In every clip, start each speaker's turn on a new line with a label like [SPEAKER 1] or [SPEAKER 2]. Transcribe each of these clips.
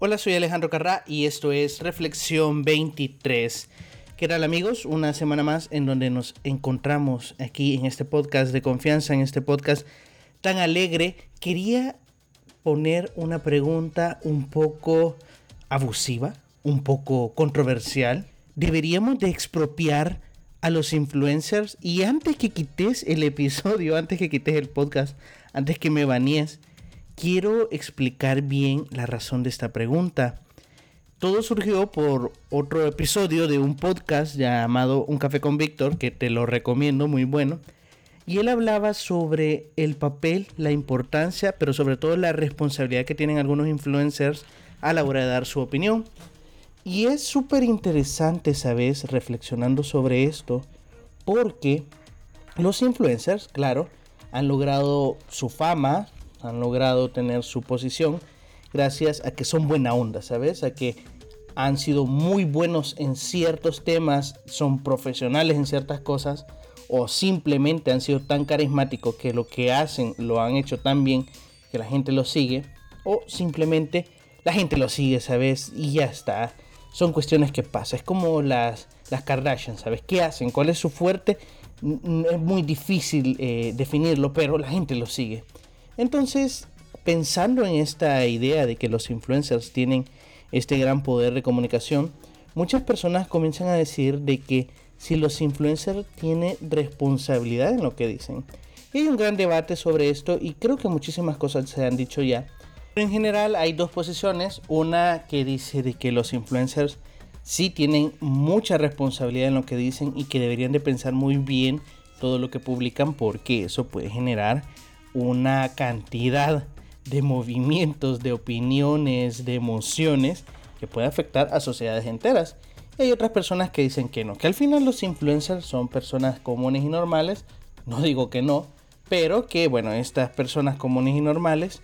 [SPEAKER 1] Hola, soy Alejandro Carrá y esto es Reflexión 23. ¿Qué tal amigos? Una semana más en donde nos encontramos aquí en este podcast de confianza, en este podcast tan alegre. Quería poner una pregunta un poco abusiva, un poco controversial. ¿Deberíamos de expropiar a los influencers? Y antes que quites el episodio, antes que quites el podcast, antes que me baníes, quiero explicar bien la razón de esta pregunta. Todo surgió por otro episodio de un podcast llamado Un café con Víctor, que te lo recomiendo, muy bueno. Y él hablaba sobre el papel, la importancia, pero sobre todo la responsabilidad que tienen algunos influencers a la hora de dar su opinión. Y es súper interesante, ¿sabes? Reflexionando sobre esto, porque los influencers, claro, han logrado su fama, han logrado tener su posición gracias a que son buena onda, ¿sabes? A que han sido muy buenos en ciertos temas, son profesionales en ciertas cosas o simplemente han sido tan carismáticos que lo que hacen lo han hecho tan bien que la gente lo sigue o simplemente la gente lo sigue, ¿sabes? Y ya está. Son cuestiones que pasan. Es como las, las Kardashian, ¿sabes? ¿Qué hacen? ¿Cuál es su fuerte? Es muy difícil eh, definirlo, pero la gente lo sigue. Entonces, pensando en esta idea de que los influencers tienen este gran poder de comunicación, muchas personas comienzan a decir de que si los influencers tienen responsabilidad en lo que dicen. hay un gran debate sobre esto y creo que muchísimas cosas se han dicho ya. Pero en general hay dos posiciones. Una que dice de que los influencers sí tienen mucha responsabilidad en lo que dicen y que deberían de pensar muy bien todo lo que publican porque eso puede generar una cantidad de movimientos, de opiniones, de emociones que puede afectar a sociedades enteras. hay otras personas que dicen que no, que al final los influencers son personas comunes y normales. No digo que no, pero que bueno, estas personas comunes y normales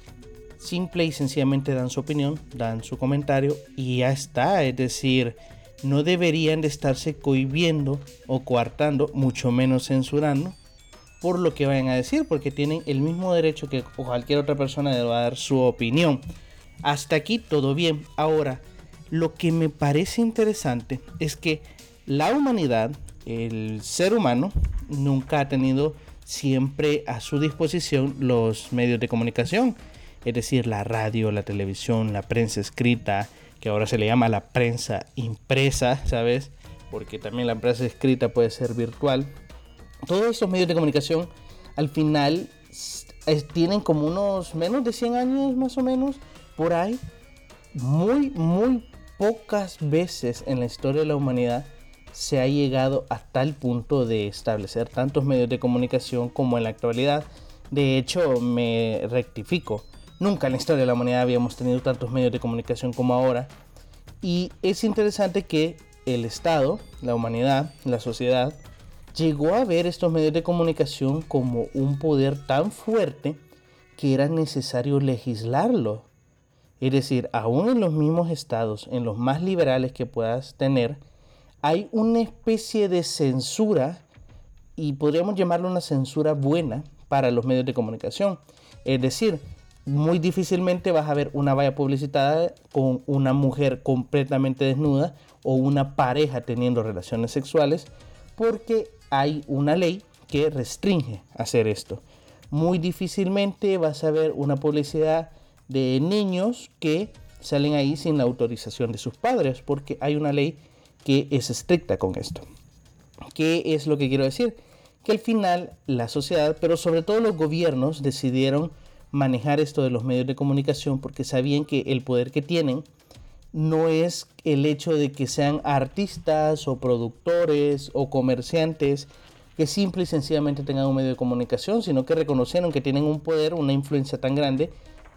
[SPEAKER 1] simple y sencillamente dan su opinión, dan su comentario y ya está. Es decir, no deberían de estarse cohibiendo o coartando, mucho menos censurando por lo que vayan a decir, porque tienen el mismo derecho que cualquier otra persona de dar su opinión. Hasta aquí todo bien. Ahora, lo que me parece interesante es que la humanidad, el ser humano, nunca ha tenido siempre a su disposición los medios de comunicación, es decir, la radio, la televisión, la prensa escrita, que ahora se le llama la prensa impresa, ¿sabes? Porque también la prensa escrita puede ser virtual, todos estos medios de comunicación al final tienen como unos menos de 100 años más o menos por ahí. Muy, muy pocas veces en la historia de la humanidad se ha llegado a tal punto de establecer tantos medios de comunicación como en la actualidad. De hecho, me rectifico. Nunca en la historia de la humanidad habíamos tenido tantos medios de comunicación como ahora. Y es interesante que el Estado, la humanidad, la sociedad, llegó a ver estos medios de comunicación como un poder tan fuerte que era necesario legislarlo. Es decir, aún en los mismos estados, en los más liberales que puedas tener, hay una especie de censura, y podríamos llamarlo una censura buena para los medios de comunicación. Es decir, muy difícilmente vas a ver una valla publicitada con una mujer completamente desnuda o una pareja teniendo relaciones sexuales, porque hay una ley que restringe hacer esto. Muy difícilmente vas a ver una publicidad de niños que salen ahí sin la autorización de sus padres, porque hay una ley que es estricta con esto. ¿Qué es lo que quiero decir? Que al final la sociedad, pero sobre todo los gobiernos, decidieron manejar esto de los medios de comunicación porque sabían que el poder que tienen no es el hecho de que sean artistas o productores o comerciantes que simple y sencillamente tengan un medio de comunicación, sino que reconocieron que tienen un poder, una influencia tan grande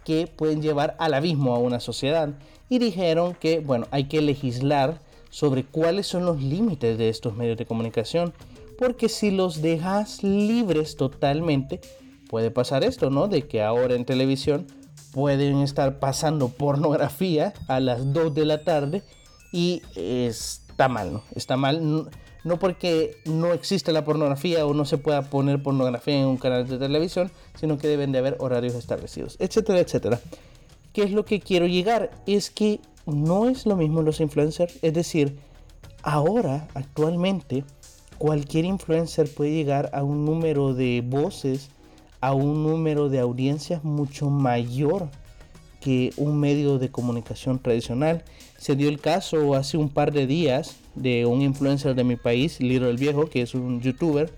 [SPEAKER 1] que pueden llevar al abismo a una sociedad. Y dijeron que, bueno, hay que legislar sobre cuáles son los límites de estos medios de comunicación, porque si los dejas libres totalmente, puede pasar esto, ¿no? De que ahora en televisión pueden estar pasando pornografía a las 2 de la tarde y está mal, ¿no? Está mal, no porque no existe la pornografía o no se pueda poner pornografía en un canal de televisión, sino que deben de haber horarios establecidos, etcétera, etcétera. ¿qué es lo que quiero llegar? Es que no es lo mismo los influencers. Es decir, ahora, actualmente, cualquier influencer puede llegar a un número de voces, a un número de audiencias mucho mayor que un medio de comunicación tradicional. Se dio el caso hace un par de días de un influencer de mi país, Liro el Viejo, que es un youtuber.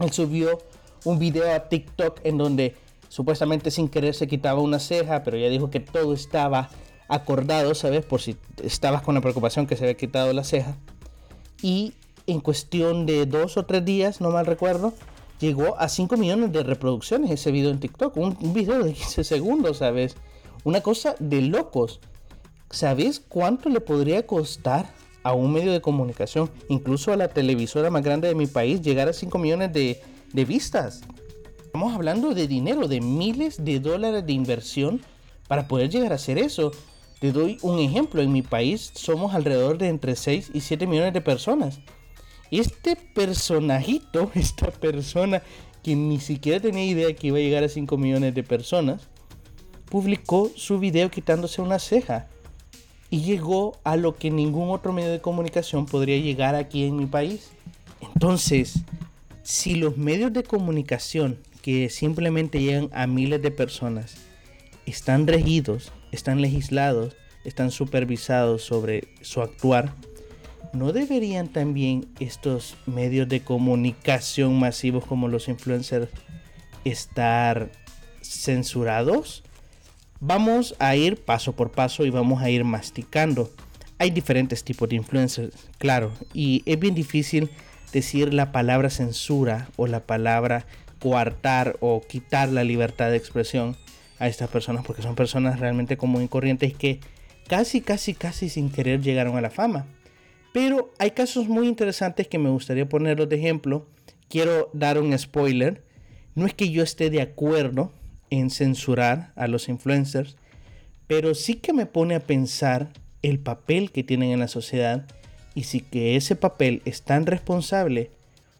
[SPEAKER 1] Él subió un video a TikTok en donde supuestamente sin querer se quitaba una ceja, pero ya dijo que todo estaba acordado, ¿sabes? Por si estabas con la preocupación que se había quitado la ceja. Y en cuestión de dos o tres días, no mal recuerdo, llegó a 5 millones de reproducciones ese video en TikTok. Un, video de 15 segundos, ¿sabes? Una cosa de locos. ¿Sabes cuánto le podría costar a un medio de comunicación, incluso a la televisora más grande de mi país, llegar a 5 millones de, de vistas? Estamos hablando de dinero, de miles de dólares de inversión para poder llegar a hacer eso. Te doy un ejemplo, en mi país somos alrededor de entre 6 y 7 millones de personas. Este personajito, esta persona que ni siquiera tenía idea que iba a llegar a 5 millones de personas, publicó su video quitándose una ceja y llegó a lo que ningún otro medio de comunicación podría llegar aquí en mi país. Entonces, si los medios de comunicación que simplemente llegan a miles de personas están regidos, están legislados, están supervisados sobre su actuar, ¿no deberían también estos medios de comunicación masivos como los influencers estar censurados? Vamos a ir paso por paso y vamos a ir masticando. Hay diferentes tipos de influencers, claro, y es bien difícil decir la palabra censura o la palabra coartar o quitar la libertad de expresión a estas personas porque son personas realmente como y corrientes que casi, casi, casi sin querer llegaron a la fama. Pero hay casos muy interesantes que me gustaría ponerlos de ejemplo. Quiero dar un spoiler. No es que yo esté de acuerdo en censurar a los influencers, pero sí que me pone a pensar el papel que tienen en la sociedad y si que ese papel es tan responsable,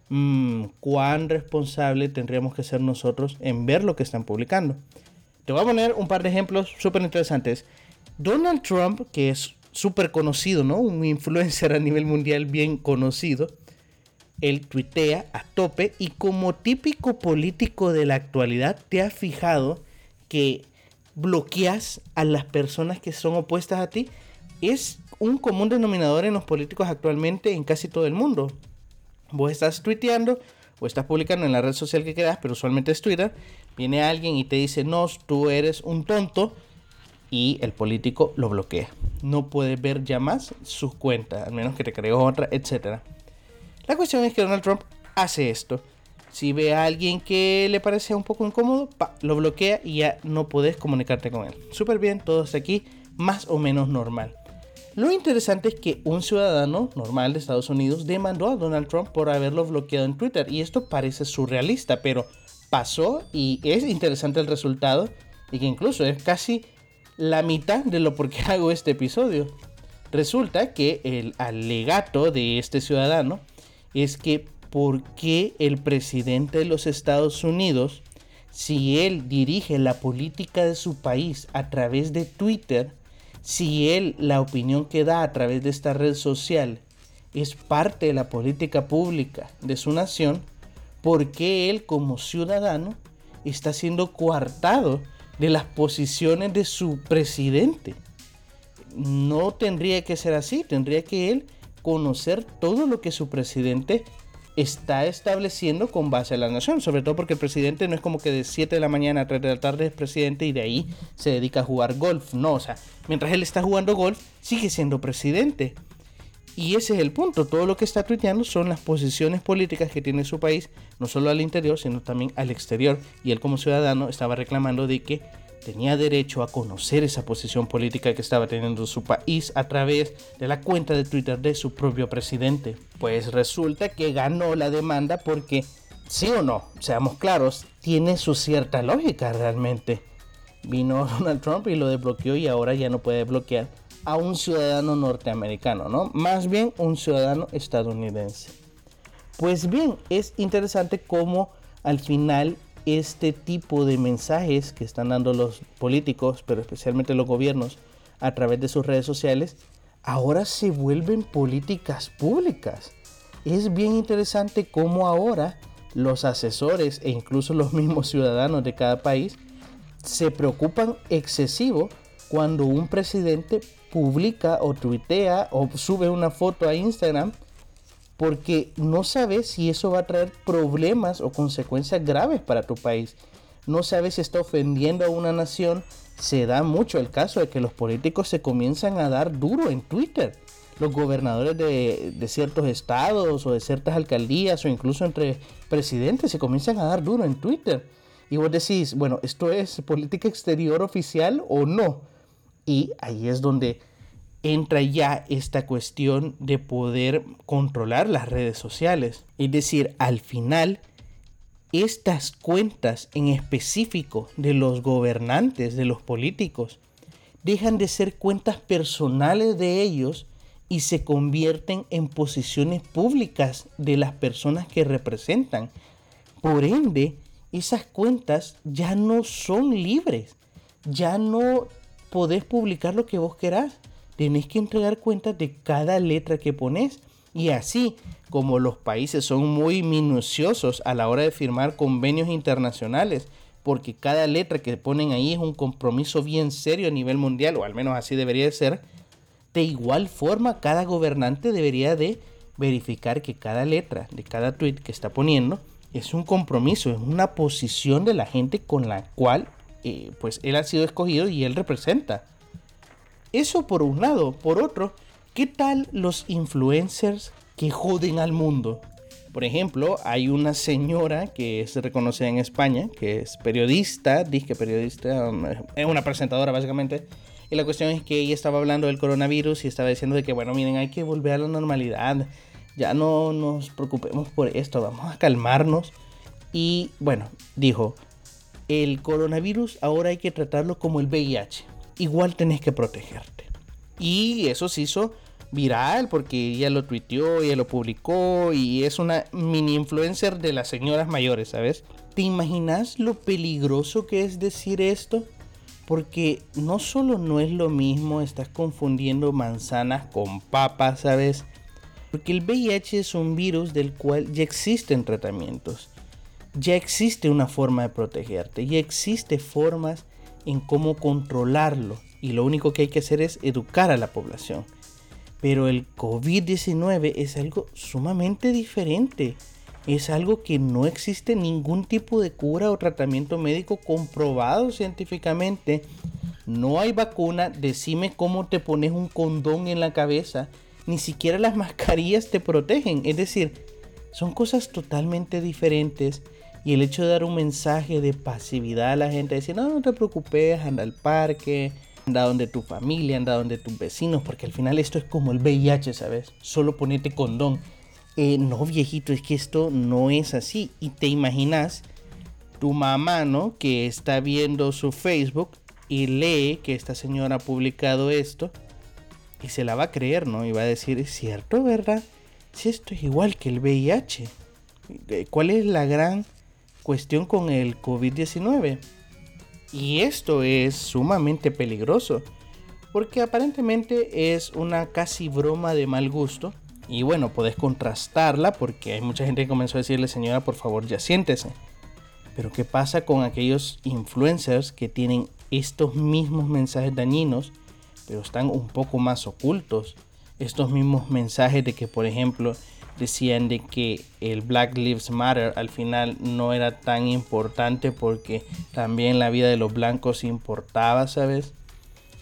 [SPEAKER 1] mmm, cuán responsable tendríamos que ser nosotros en ver lo que están publicando. Te voy a poner un par de ejemplos súper interesantes. Donald Trump, que es súper conocido, ¿no? Un influencer a nivel mundial bien conocido. Él tuitea a tope y como típico político de la actualidad, te has fijado que bloqueas a las personas que son opuestas a ti. Es un común denominador en los políticos actualmente en casi todo el mundo. Vos estás tuiteando o estás publicando en la red social que quieras, pero usualmente es Twitter, Viene alguien y te dice, no, tú eres un tonto y el político lo bloquea. No puede ver ya más sus cuentas, al menos que te creó otra, etc. La cuestión es que Donald Trump hace esto. Si ve a alguien que le parece un poco incómodo, lo bloquea y ya no puedes comunicarte con él. Súper bien, todo está aquí más o menos normal. Lo interesante es que un ciudadano normal de Estados Unidos demandó a Donald Trump por haberlo bloqueado en Twitter. Y esto parece surrealista, pero pasó y es interesante el resultado y que incluso es casi la mitad de lo por qué hago este episodio. Resulta que el alegato de este ciudadano es que por qué el presidente de los Estados Unidos, si él dirige la política de su país a través de Twitter, si él la opinión que da a través de esta red social es parte de la política pública de su nación, por qué él como ciudadano está siendo coartado de las posiciones de su presidente. No tendría que ser así, tendría que él conocer todo lo que su presidente está estableciendo con base a la nación, sobre todo porque el presidente no es como que de 7 de la mañana a 3 de la tarde es presidente y de ahí se dedica a jugar golf, no, o sea, mientras él está jugando golf sigue siendo presidente. Y ese es el punto. Todo lo que está tuiteando son las posiciones políticas que tiene su país, no solo al interior, sino también al exterior. Y él como ciudadano estaba reclamando de que tenía derecho a conocer esa posición política que estaba teniendo su país a través de la cuenta de Twitter de su propio presidente. Pues resulta que ganó la demanda porque, sí o no, seamos claros, tiene su cierta lógica realmente. Vino Donald Trump y lo desbloqueó y ahora ya no puede bloquear a un ciudadano norteamericano, ¿no? Más bien un ciudadano estadounidense. Pues bien, es interesante cómo al final este tipo de mensajes que están dando los políticos, pero especialmente los gobiernos, a través de sus redes sociales, ahora se vuelven políticas públicas. Es bien interesante cómo ahora los asesores e incluso los mismos ciudadanos de cada país se preocupan excesivo cuando un presidente publica o tuitea o sube una foto a Instagram porque no sabes si eso va a traer problemas o consecuencias graves para tu país. No sabes si está ofendiendo a una nación. Se da mucho el caso de que los políticos se comienzan a dar duro en Twitter. Los gobernadores de, de ciertos estados o de ciertas alcaldías o incluso entre presidentes se comienzan a dar duro en Twitter. Y vos decís, bueno, ¿esto es política exterior oficial o no? Y ahí es donde entra ya esta cuestión de poder controlar las redes sociales. Es decir, al final, estas cuentas en específico de los gobernantes, de los políticos, dejan de ser cuentas personales de ellos y se convierten en posiciones públicas de las personas que representan. Por ende, esas cuentas ya no son libres, ya no podés publicar lo que vos querás tenés que entregar cuentas de cada letra que pones. Y así como los países son muy minuciosos a la hora de firmar convenios internacionales, porque cada letra que ponen ahí es un compromiso bien serio a nivel mundial, o al menos así debería de ser, de igual forma cada gobernante debería de verificar que cada letra de cada tweet que está poniendo es un compromiso, es una posición de la gente con la cual eh, pues él ha sido escogido y él representa. Eso por un lado. Por otro, ¿qué tal los influencers que joden al mundo? Por ejemplo, hay una señora que se reconoce en España, que es periodista, disque periodista, um, es una presentadora básicamente. Y la cuestión es que ella estaba hablando del coronavirus y estaba diciendo de que, bueno, miren, hay que volver a la normalidad. Ya no nos preocupemos por esto, vamos a calmarnos. Y bueno, dijo, el coronavirus ahora hay que tratarlo como el VIH igual tenés que protegerte. Y eso se hizo viral porque ella lo tuiteó, ella lo publicó y es una mini influencer de las señoras mayores, ¿sabes? ¿Te imaginas lo peligroso que es decir esto? Porque no solo no es lo mismo, estás confundiendo manzanas con papas, ¿sabes? Porque el VIH es un virus del cual ya existen tratamientos. Ya existe una forma de protegerte, ya existe formas en cómo controlarlo y lo único que hay que hacer es educar a la población. Pero el COVID-19 es algo sumamente diferente. Es algo que no existe ningún tipo de cura o tratamiento médico comprobado científicamente. No hay vacuna. Decime cómo te pones un condón en la cabeza. Ni siquiera las mascarillas te protegen. Es decir, son cosas totalmente diferentes y el hecho de dar un mensaje de pasividad a la gente, decir, no, no te preocupes, anda al parque, anda donde tu familia, anda donde tus vecinos, porque al final esto es como el VIH, ¿sabes? Solo ponete condón. Eh, no, viejito, es que esto no es así. Y te imaginas tu mamá, ¿no? Que está viendo su Facebook y lee que esta señora ha publicado esto y se la va a creer, ¿no? Y va a decir, es cierto, ¿verdad? Si esto es igual que el VIH. Eh, ¿Cuál es la gran cuestión con el COVID-19. Y esto es sumamente peligroso, porque aparentemente es una casi broma de mal gusto. Y bueno, podés contrastarla porque hay mucha gente que comenzó a decirle, señora, por favor, ya siéntese. Pero ¿qué pasa con aquellos influencers que tienen estos mismos mensajes dañinos, pero están un poco más ocultos? Estos mismos mensajes de que, por ejemplo, decían de que el Black Lives Matter al final no era tan importante porque también la vida de los blancos importaba, ¿sabes?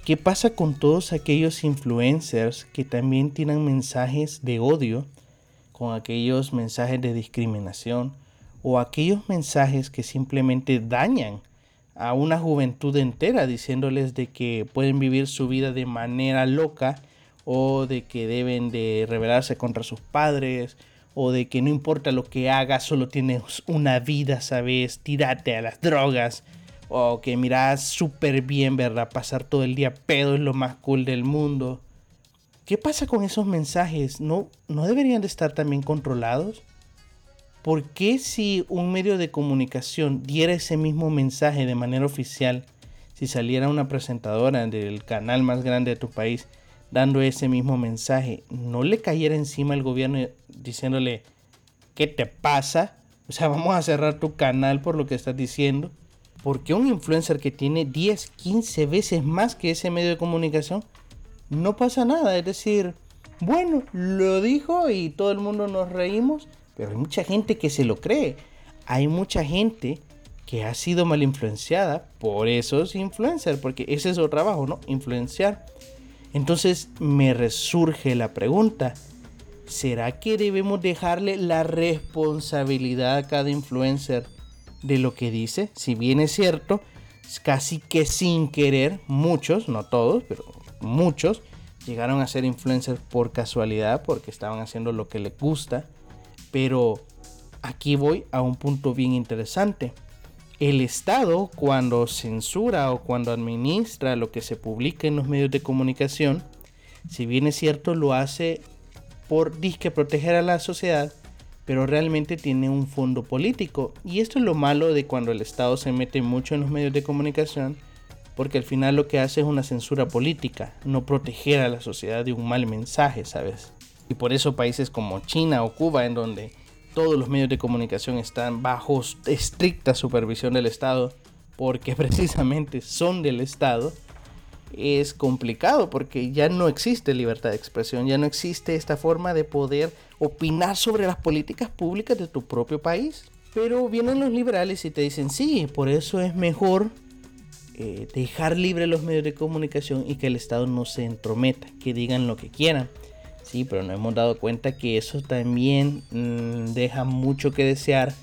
[SPEAKER 1] ¿Qué pasa con todos aquellos influencers que también tienen mensajes de odio, con aquellos mensajes de discriminación o aquellos mensajes que simplemente dañan a una juventud entera diciéndoles de que pueden vivir su vida de manera loca o de que deben de rebelarse contra sus padres, o de que no importa lo que hagas, solo tienes una vida, ¿sabes? Tírate a las drogas, o que miras súper bien, ¿verdad? Pasar todo el día pedo es lo más cool del mundo. ¿Qué pasa con esos mensajes? ¿No, ¿No deberían de estar también controlados? ¿por qué si un medio de comunicación diera ese mismo mensaje de manera oficial, si saliera una presentadora del canal más grande de tu país dando ese mismo mensaje, no le cayera encima al gobierno diciéndole, ¿qué te pasa? O sea, vamos a cerrar tu canal por lo que estás diciendo. Porque un influencer que tiene 10, 15 veces más que ese medio de comunicación, no pasa nada. Es decir, bueno, lo dijo y todo el mundo nos reímos, pero hay mucha gente que se lo cree. Hay mucha gente que ha sido mal influenciada por esos influencers, porque ese es su trabajo, ¿no? Influenciar. Entonces me resurge la pregunta, ¿será que debemos dejarle la responsabilidad a cada influencer de lo que dice? Si bien es cierto, casi que sin querer, muchos, no todos, pero muchos, llegaron a ser influencers por casualidad, porque estaban haciendo lo que les gusta. Pero aquí voy a un punto bien interesante. El Estado, cuando censura o cuando administra lo que se publica en los medios de comunicación, si bien es cierto, lo hace por disque proteger a la sociedad, pero realmente tiene un fondo político. Y esto es lo malo de cuando el Estado se mete mucho en los medios de comunicación, porque al final lo que hace es una censura política, no proteger a la sociedad de un mal mensaje, ¿sabes? Y por eso países como China o Cuba, en donde todos los medios de comunicación están bajo estricta supervisión del Estado, porque precisamente son del Estado, es complicado porque ya no existe libertad de expresión, ya no existe esta forma de poder opinar sobre las políticas públicas de tu propio país. Pero vienen los liberales y te dicen, sí, por eso es mejor eh, dejar libre los medios de comunicación y que el Estado no se entrometa, que digan lo que quieran. Sí, pero nos hemos dado cuenta que eso también mm, deja mucho que desear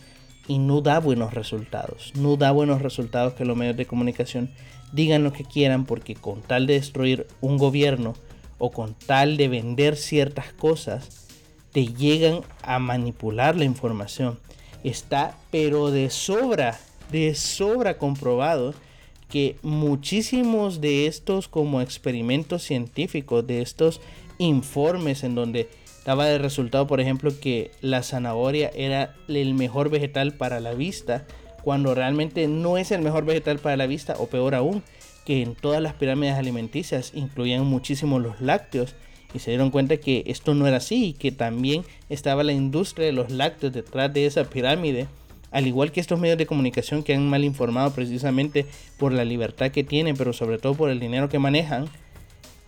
[SPEAKER 1] y no da buenos resultados. No da buenos resultados que los medios de comunicación digan lo que quieran porque con tal de destruir un gobierno o con tal de vender ciertas cosas, te llegan a manipular la información. Está pero de sobra, de sobra comprobado que muchísimos de estos como experimentos científicos, de estos informes en donde daba de resultado, por ejemplo, que la zanahoria era el mejor vegetal para la vista, cuando realmente no es el mejor vegetal para la vista, o peor aún, que en todas las pirámides alimenticias incluían muchísimo los lácteos y se dieron cuenta que esto no era así y que también estaba la industria de los lácteos detrás de esa pirámide al igual que estos medios de comunicación que han mal informado precisamente por la libertad que tienen, pero sobre todo por el dinero que manejan,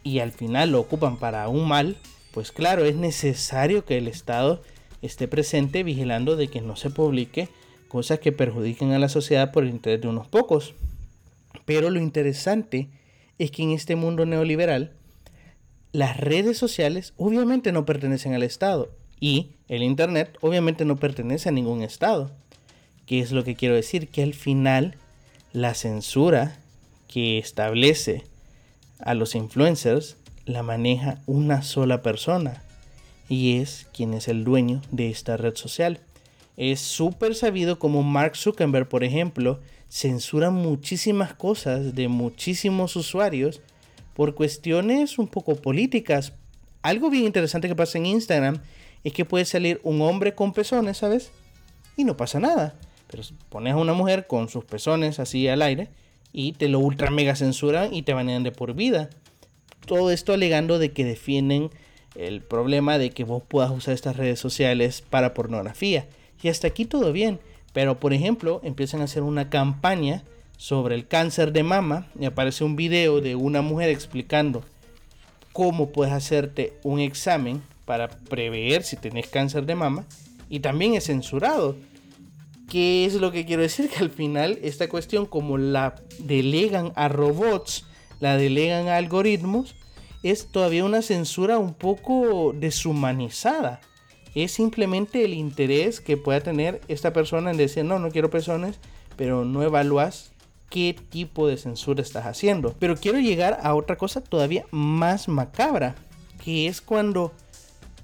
[SPEAKER 1] y al final lo ocupan para un mal, pues claro, es necesario que el Estado esté presente vigilando de que no se publique cosas que perjudiquen a la sociedad por el interés de unos pocos. Pero lo interesante es que en este mundo neoliberal, las redes sociales obviamente no pertenecen al Estado y el Internet obviamente no pertenece a ningún Estado. ¿Qué es lo que quiero decir? Que al final la censura que establece a los influencers la maneja una sola persona y es quien es el dueño de esta red social. Es súper sabido como Mark Zuckerberg, por ejemplo, censura muchísimas cosas de muchísimos usuarios por cuestiones un poco políticas. Algo bien interesante que pasa en Instagram es que puede salir un hombre con pezones, ¿sabes? Y no pasa nada. Pones a una mujer con sus pezones así al aire y te lo ultra mega censuran y te banean de por vida. Todo esto alegando de que defienden el problema de que vos puedas usar estas redes sociales para pornografía. Y hasta aquí todo bien. Pero por ejemplo, empiezan a hacer una campaña sobre el cáncer de mama y aparece un video de una mujer explicando cómo puedes hacerte un examen para prever si tenés cáncer de mama y también es censurado. ¿Qué es lo que quiero decir? Que al final esta cuestión como la delegan a robots, la delegan a algoritmos, es todavía una censura un poco deshumanizada. Es simplemente el interés que pueda tener esta persona en decir, no, no quiero personas, pero no evalúas qué tipo de censura estás haciendo. Pero quiero llegar a otra cosa todavía más macabra, que es cuando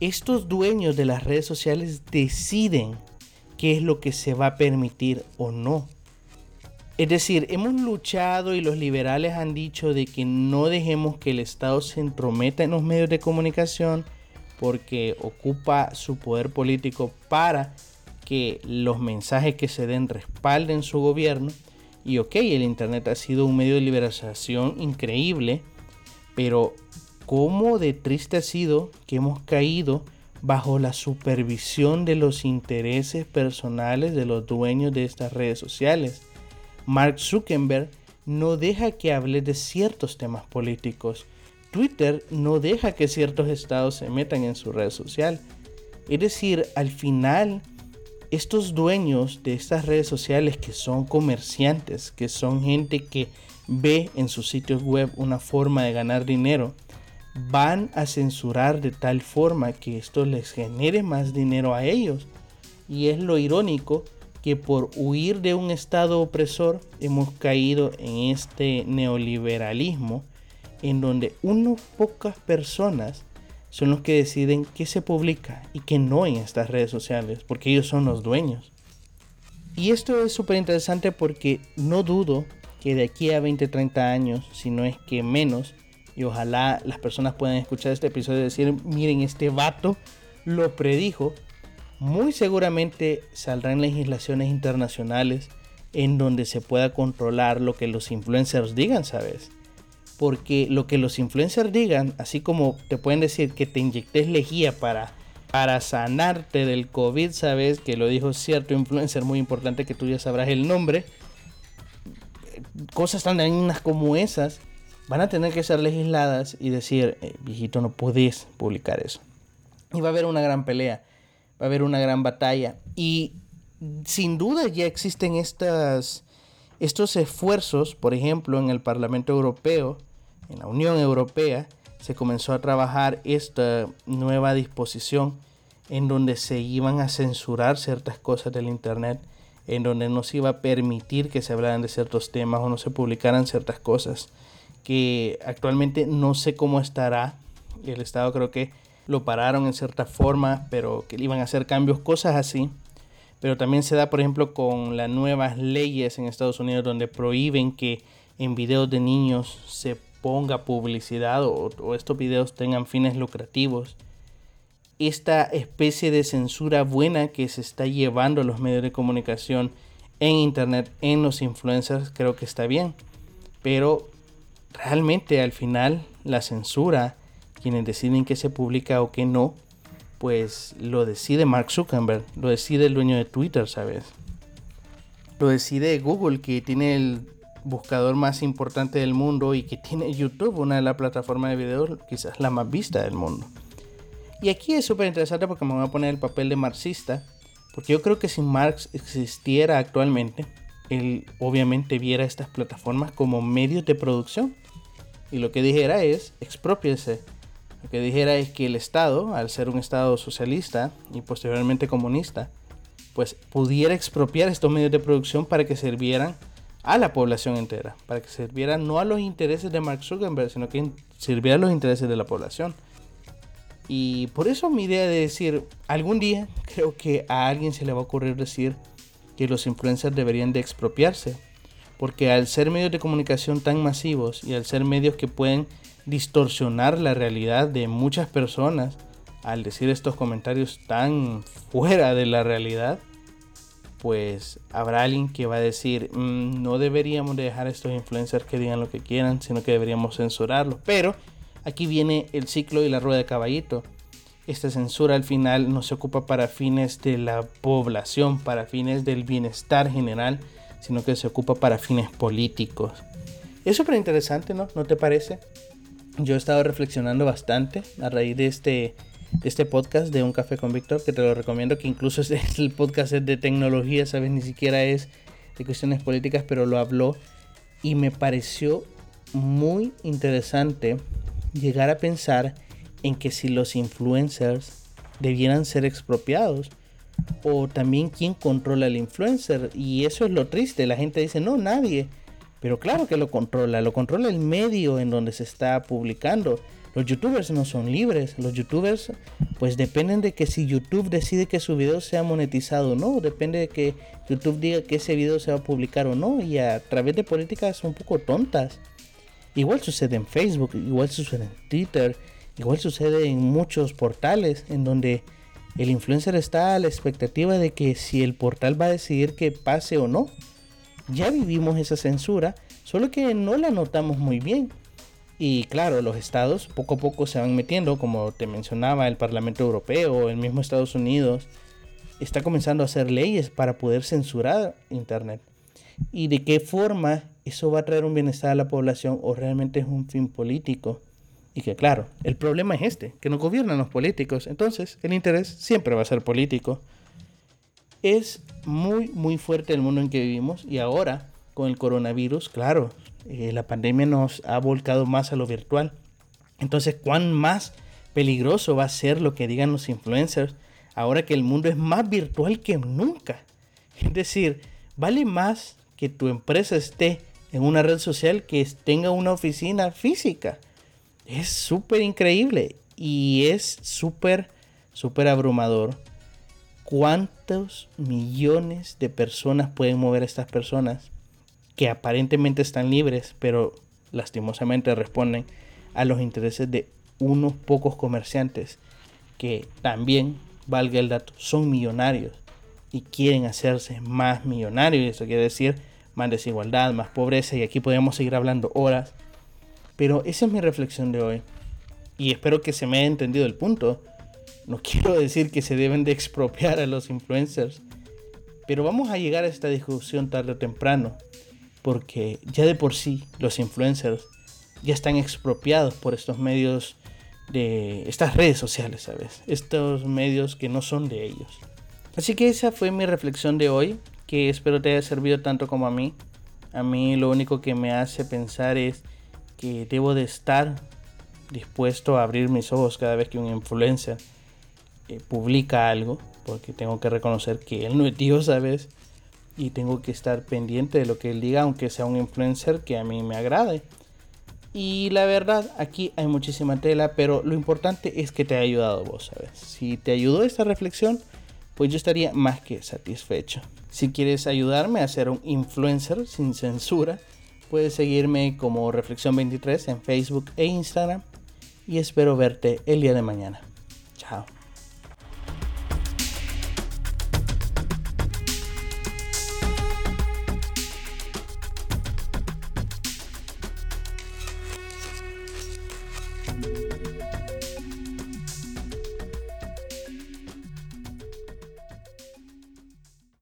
[SPEAKER 1] estos dueños de las redes sociales deciden qué es lo que se va a permitir o no. Es decir, hemos luchado y los liberales han dicho de que no dejemos que el Estado se entrometa en los medios de comunicación porque ocupa su poder político para que los mensajes que se den respalden su gobierno. Y ok, el Internet ha sido un medio de liberación increíble, pero cómo de triste ha sido que hemos caído bajo la supervisión de los intereses personales de los dueños de estas redes sociales. Mark Zuckerberg no deja que hable de ciertos temas políticos. Twitter no deja que ciertos estados se metan en su red social. Es decir, al final, estos dueños de estas redes sociales que son comerciantes, que son gente que ve en sus sitios web una forma de ganar dinero, van a censurar de tal forma que esto les genere más dinero a ellos. Y es lo irónico que por huir de un estado opresor hemos caído en este neoliberalismo en donde unas pocas personas son los que deciden qué se publica y qué no en estas redes sociales, porque ellos son los dueños. Y esto es súper interesante porque no dudo que de aquí a 20, 30 años, si no es que menos, y ojalá las personas puedan escuchar este episodio y decir, miren, este vato lo predijo. Muy seguramente saldrán legislaciones internacionales en donde se pueda controlar lo que los influencers digan, ¿sabes? Porque lo que los influencers digan, así como te pueden decir que te inyectes lejía para, para sanarte del COVID, ¿sabes? Que lo dijo cierto influencer muy importante que tú ya sabrás el nombre. Cosas tan dañinas como esas van a tener que ser legisladas y decir, eh, viejito, no podés publicar eso. Y va a haber una gran pelea, va a haber una gran batalla. Y sin duda ya existen estas, estos esfuerzos, por ejemplo, en el Parlamento Europeo, en la Unión Europea, se comenzó a trabajar esta nueva disposición en donde se iban a censurar ciertas cosas del Internet, en donde no se iba a permitir que se hablaran de ciertos temas o no se publicaran ciertas cosas que actualmente no sé cómo estará. El Estado creo que lo pararon en cierta forma, pero que iban a hacer cambios, cosas así. Pero también se da, por ejemplo, con las nuevas leyes en Estados Unidos donde prohíben que en videos de niños se ponga publicidad o, o estos videos tengan fines lucrativos. Esta especie de censura buena que se está llevando a los medios de comunicación en Internet, en los influencers, creo que está bien. Pero realmente al final la censura, quienes deciden qué se publica o qué no, pues lo decide Mark Zuckerberg, lo decide el dueño de Twitter, ¿sabes? Lo decide Google, que tiene el buscador más importante del mundo y que tiene YouTube, una de las plataformas de video quizás la más vista del mundo. Y aquí es súper interesante porque me voy a poner el papel de marxista, porque yo creo que si Marx existiera actualmente, él obviamente viera estas plataformas como medios de producción y lo que dijera es, expropiese. Lo que dijera es que el Estado, al ser un Estado socialista y posteriormente comunista, pues pudiera expropiar estos medios de producción para que sirvieran a la población entera, para que sirvieran no a los intereses de Mark Zuckerberg, sino que sirvieran a los intereses de la población. Y por eso mi idea de decir, algún día creo que a alguien se le va a ocurrir decir que los influencers deberían de expropiarse porque al ser medios de comunicación tan masivos y al ser medios que pueden distorsionar la realidad de muchas personas, al decir estos comentarios tan fuera de la realidad, pues habrá alguien que va a decir, mm, no deberíamos dejar a estos influencers que digan lo que quieran, sino que deberíamos censurarlos. Pero aquí viene el ciclo y la rueda de caballito. Esta censura al final no se ocupa para fines de la población, para fines del bienestar general, sino que se ocupa para fines políticos. Es súper interesante, ¿no? ¿No te parece? Yo he estado reflexionando bastante a raíz de este, este podcast de Un Café con Víctor, que te lo recomiendo, que incluso es el podcast es de tecnología, ¿sabes? Ni siquiera es de cuestiones políticas, pero lo habló y me pareció muy interesante llegar a pensar en que si los influencers debieran ser expropiados, o también quién controla el influencer. Y eso es lo triste. La gente dice, no, nadie. Pero claro que lo controla. Lo controla el medio en donde se está publicando. Los youtubers no son libres. Los youtubers pues dependen de que si YouTube decide que su video sea monetizado o no. Depende de que YouTube diga que ese video se va a publicar o no. Y a través de políticas un poco tontas. Igual sucede en Facebook. Igual sucede en Twitter. Igual sucede en muchos portales en donde el influencer está a la expectativa de que si el portal va a decidir que pase o no. Ya vivimos esa censura, solo que no la notamos muy bien. Y claro, los estados poco a poco se van metiendo, como te mencionaba, el Parlamento Europeo, el mismo Estados Unidos, está comenzando a hacer leyes para poder censurar Internet. ¿Y de qué forma eso va a traer un bienestar a la población o realmente es un fin político? Y que claro, el problema es este, que no gobiernan los políticos, entonces el interés siempre va a ser político. Es muy, muy fuerte el mundo en que vivimos y ahora con el coronavirus, claro, eh, la pandemia nos ha volcado más a lo virtual. Entonces, ¿cuán más peligroso va a ser lo que digan los influencers ahora que el mundo es más virtual que nunca? Es decir, vale más que tu empresa esté en una red social que tenga una oficina física. Es súper increíble y es súper, súper abrumador. ¿Cuántos millones de personas pueden mover a estas personas? que aparentemente están libres, pero lastimosamente responden a los intereses de unos pocos comerciantes que también, valga el dato, son millonarios y quieren hacerse más millonarios. Y eso quiere decir más desigualdad, más pobreza y aquí podemos seguir hablando horas. Pero esa es mi reflexión de hoy y espero que se me haya entendido el punto. No quiero decir que se deben de expropiar a los influencers, pero vamos a llegar a esta discusión tarde o temprano porque ya de por sí los influencers ya están expropiados por estos medios de estas redes sociales, ¿sabes? Estos medios que no son de ellos. Así que esa fue mi reflexión de hoy, que espero te haya servido tanto como a mí. A mí lo único que me hace pensar es que debo de estar dispuesto a abrir mis ojos cada vez que un influencer eh, publica algo, porque tengo que reconocer que él no es Dios, ¿sabes? y tengo que estar pendiente de lo que él diga, aunque sea un influencer que a mí me agrade. Y la verdad, aquí hay muchísima tela, pero lo importante es que te ha ayudado vos, ¿sabes? Si te ayudó esta reflexión, pues yo estaría más que satisfecho. Si quieres ayudarme a ser un influencer sin censura, puedes seguirme como Reflexión23 en Facebook e Instagram. Y espero verte el día de mañana. Chao.